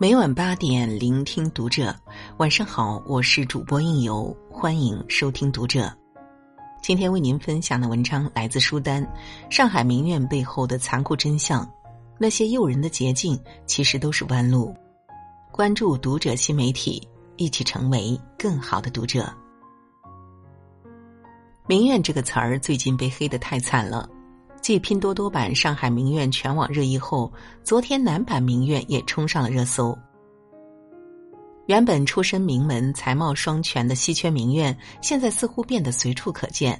每晚八点，聆听读者。晚上好，我是主播应由，欢迎收听读者。今天为您分享的文章来自书单《上海名苑背后的残酷真相》，那些诱人的捷径其实都是弯路。关注读者新媒体，一起成为更好的读者。名苑这个词儿最近被黑得太惨了。继拼多多版上海名苑全网热议后，昨天男版名苑也冲上了热搜。原本出身名门、才貌双全的稀缺名苑，现在似乎变得随处可见。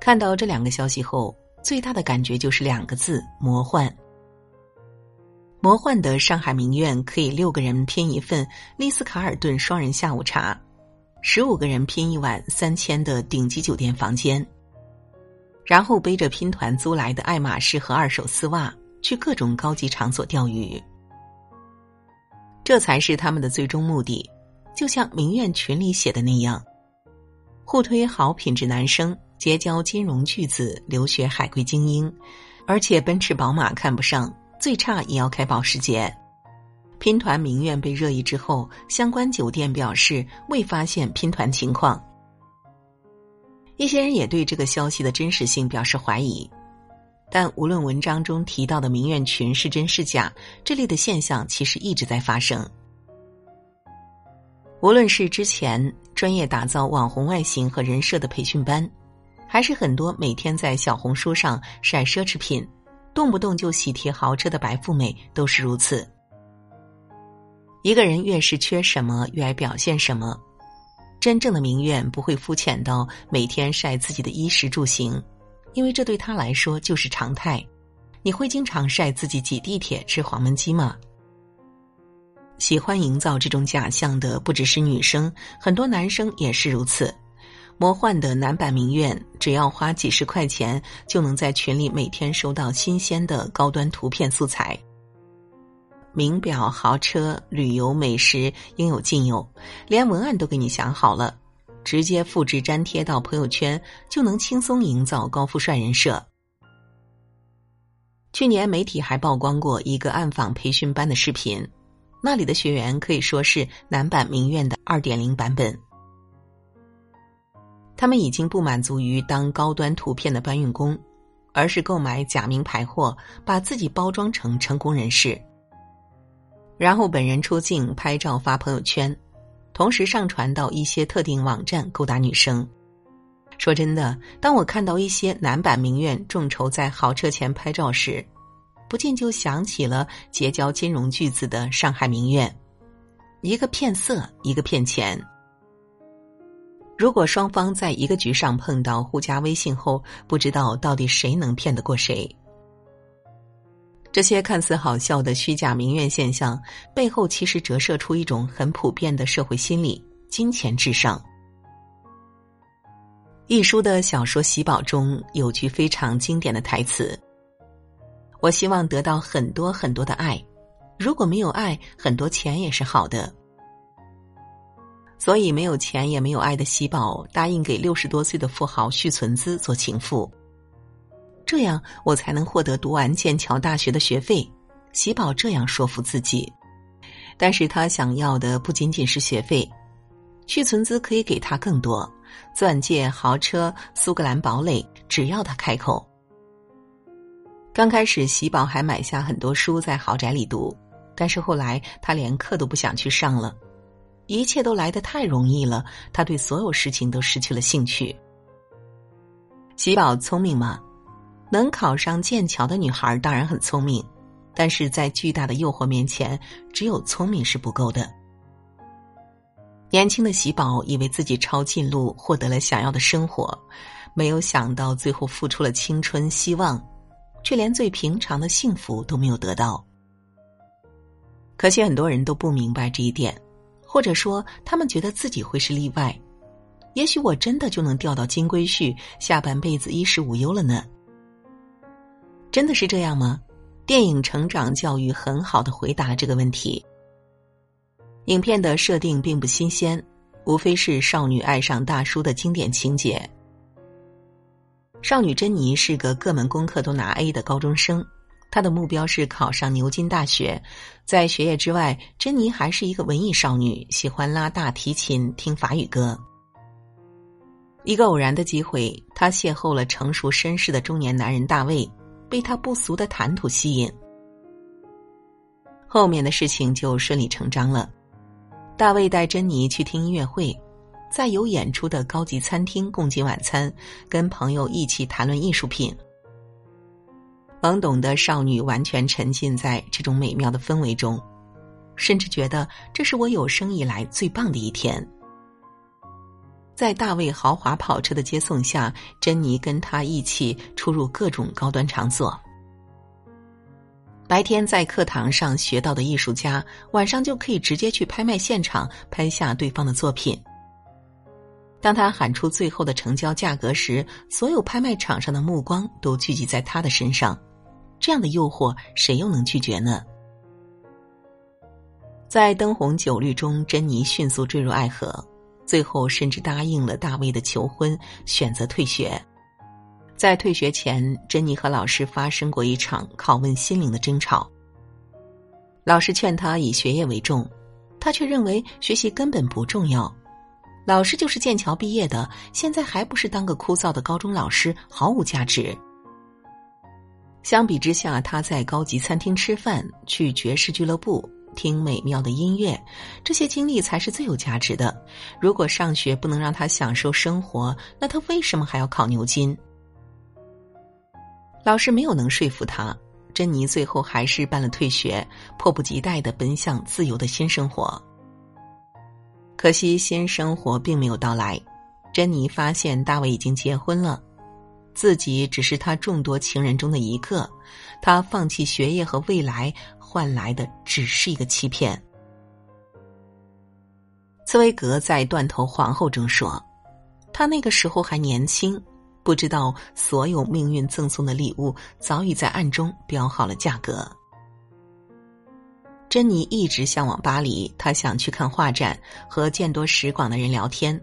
看到这两个消息后，最大的感觉就是两个字：魔幻。魔幻的上海名苑可以六个人拼一份丽思卡尔顿双人下午茶，十五个人拼一晚三千的顶级酒店房间。然后背着拼团租来的爱马仕和二手丝袜，去各种高级场所钓鱼。这才是他们的最终目的，就像名苑群里写的那样：互推好品质男生，结交金融巨子，留学海归精英，而且奔驰宝马看不上，最差也要开保时捷。拼团名苑被热议之后，相关酒店表示未发现拼团情况。一些人也对这个消息的真实性表示怀疑，但无论文章中提到的名媛群是真是假，这类的现象其实一直在发生。无论是之前专业打造网红外形和人设的培训班，还是很多每天在小红书上晒奢侈品、动不动就喜提豪车的白富美，都是如此。一个人越是缺什么，越爱表现什么。真正的名媛不会肤浅到每天晒自己的衣食住行，因为这对她来说就是常态。你会经常晒自己挤地铁、吃黄焖鸡吗？喜欢营造这种假象的不只是女生，很多男生也是如此。魔幻的男版名媛，只要花几十块钱，就能在群里每天收到新鲜的高端图片素材。名表、豪车、旅游、美食应有尽有，连文案都给你想好了，直接复制粘贴到朋友圈，就能轻松营造高富帅人设。去年媒体还曝光过一个暗访培训班的视频，那里的学员可以说是男版名媛的二点零版本，他们已经不满足于当高端图片的搬运工，而是购买假名牌货，把自己包装成成功人士。然后本人出镜拍照发朋友圈，同时上传到一些特定网站勾搭女生。说真的，当我看到一些男版名媛众筹在豪车前拍照时，不禁就想起了结交金融巨子的上海名媛，一个骗色，一个骗钱。如果双方在一个局上碰到互加微信后，不知道到底谁能骗得过谁。这些看似好笑的虚假名媛现象，背后其实折射出一种很普遍的社会心理：金钱至上。一书的小说《喜宝》中有句非常经典的台词：“我希望得到很多很多的爱，如果没有爱，很多钱也是好的。”所以，没有钱也没有爱的喜宝答应给六十多岁的富豪续存资做情妇。这样我才能获得读完剑桥大学的学费。喜宝这样说服自己，但是他想要的不仅仅是学费，去存资可以给他更多，钻戒、豪车、苏格兰堡垒，只要他开口。刚开始，喜宝还买下很多书在豪宅里读，但是后来他连课都不想去上了，一切都来得太容易了，他对所有事情都失去了兴趣。喜宝聪明吗？能考上剑桥的女孩当然很聪明，但是在巨大的诱惑面前，只有聪明是不够的。年轻的喜宝以为自己抄近路获得了想要的生活，没有想到最后付出了青春希望，却连最平常的幸福都没有得到。可惜很多人都不明白这一点，或者说他们觉得自己会是例外。也许我真的就能钓到金龟婿，下半辈子衣食无忧了呢。真的是这样吗？电影《成长教育》很好的回答了这个问题。影片的设定并不新鲜，无非是少女爱上大叔的经典情节。少女珍妮是个各门功课都拿 A 的高中生，她的目标是考上牛津大学。在学业之外，珍妮还是一个文艺少女，喜欢拉大提琴、听法语歌。一个偶然的机会，她邂逅了成熟绅士的中年男人大卫，被他不俗的谈吐吸引。后面的事情就顺理成章了。大卫带珍妮去听音乐会，在有演出的高级餐厅共进晚餐，跟朋友一起谈论艺术品。懵懂的少女完全沉浸在这种美妙的氛围中，甚至觉得这是我有生以来最棒的一天。在大卫豪华跑车的接送下，珍妮跟他一起出入各种高端场所。白天在课堂上学到的艺术家，晚上就可以直接去拍卖现场拍下对方的作品。当他喊出最后的成交价格时，所有拍卖场上的目光都聚集在他的身上。这样的诱惑，谁又能拒绝呢？在灯红酒绿中，珍妮迅速坠入爱河，最后甚至答应了大卫的求婚，选择退学。在退学前，珍妮和老师发生过一场拷问心灵的争吵。老师劝他以学业为重，他却认为学习根本不重要。老师就是剑桥毕业的，现在还不是当个枯燥的高中老师，毫无价值。相比之下，他在高级餐厅吃饭、去爵士俱乐部听美妙的音乐，这些经历才是最有价值的。如果上学不能让他享受生活，那他为什么还要考牛津？老师没有能说服他，珍妮最后还是办了退学，迫不及待的奔向自由的新生活。可惜新生活并没有到来，珍妮发现大卫已经结婚了。自己只是他众多情人中的一个，他放弃学业和未来，换来的只是一个欺骗。茨威格在《断头皇后》中说：“他那个时候还年轻，不知道所有命运赠送的礼物早已在暗中标好了价格。”珍妮一直向往巴黎，她想去看画展，和见多识广的人聊天。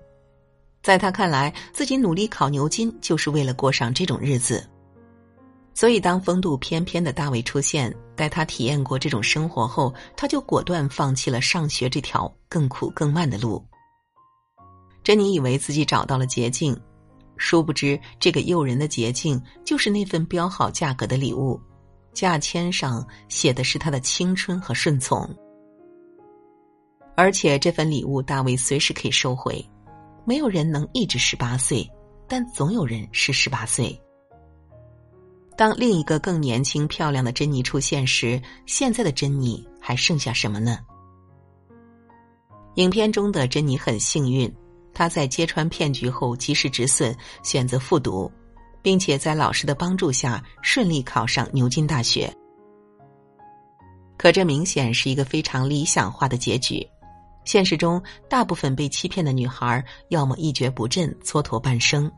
在他看来，自己努力考牛津就是为了过上这种日子。所以，当风度翩翩的大卫出现，带他体验过这种生活后，他就果断放弃了上学这条更苦更慢的路。珍妮以为自己找到了捷径，殊不知这个诱人的捷径就是那份标好价格的礼物，价签上写的是他的青春和顺从。而且，这份礼物大卫随时可以收回。没有人能一直十八岁，但总有人是十八岁。当另一个更年轻、漂亮的珍妮出现时，现在的珍妮还剩下什么呢？影片中的珍妮很幸运，她在揭穿骗局后及时止损，选择复读，并且在老师的帮助下顺利考上牛津大学。可这明显是一个非常理想化的结局。现实中，大部分被欺骗的女孩，要么一蹶不振，蹉跎半生，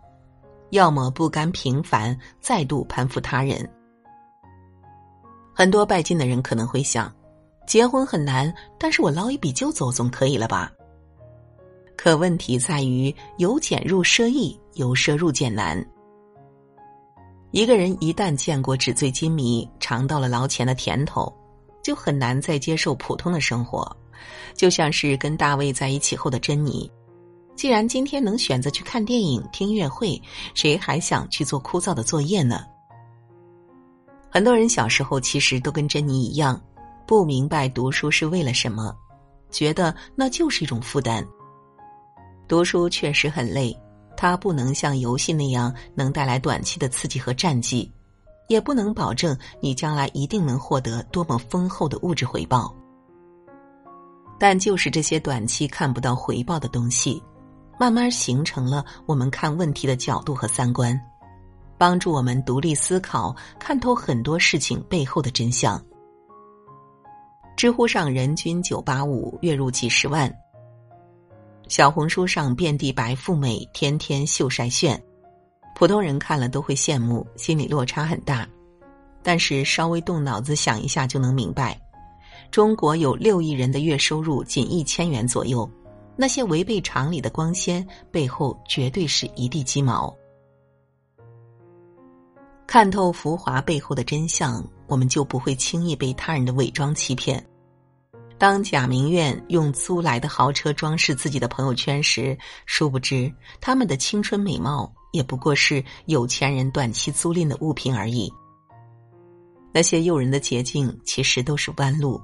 要么不甘平凡，再度攀附他人。很多拜金的人可能会想，结婚很难，但是我捞一笔就走总可以了吧？可问题在于，由俭入奢易，由奢入俭难。一个人一旦见过纸醉金迷，尝到了捞钱的甜头，就很难再接受普通的生活。就像是跟大卫在一起后的珍妮，既然今天能选择去看电影、听音乐会，谁还想去做枯燥的作业呢？很多人小时候其实都跟珍妮一样，不明白读书是为了什么，觉得那就是一种负担。读书确实很累，它不能像游戏那样能带来短期的刺激和战绩，也不能保证你将来一定能获得多么丰厚的物质回报。但就是这些短期看不到回报的东西，慢慢形成了我们看问题的角度和三观，帮助我们独立思考，看透很多事情背后的真相。知乎上人均九八五，月入几十万；小红书上遍地白富美，天天秀晒炫，普通人看了都会羡慕，心理落差很大。但是稍微动脑子想一下就能明白。中国有六亿人的月收入仅一千元左右，那些违背常理的光鲜背后，绝对是一地鸡毛。看透浮华背后的真相，我们就不会轻易被他人的伪装欺骗。当贾明苑用租来的豪车装饰自己的朋友圈时，殊不知他们的青春美貌也不过是有钱人短期租赁的物品而已。那些诱人的捷径其实都是弯路，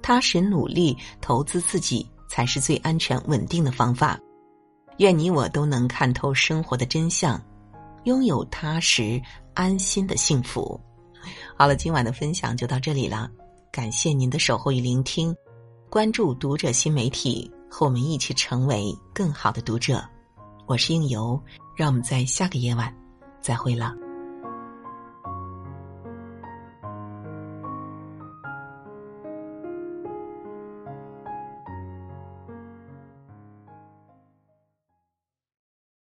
踏实努力投资自己才是最安全稳定的方法。愿你我都能看透生活的真相，拥有踏实安心的幸福。好了，今晚的分享就到这里了。感谢您的守候与聆听，关注读者新媒体，和我们一起成为更好的读者。我是应由，让我们在下个夜晚再会了。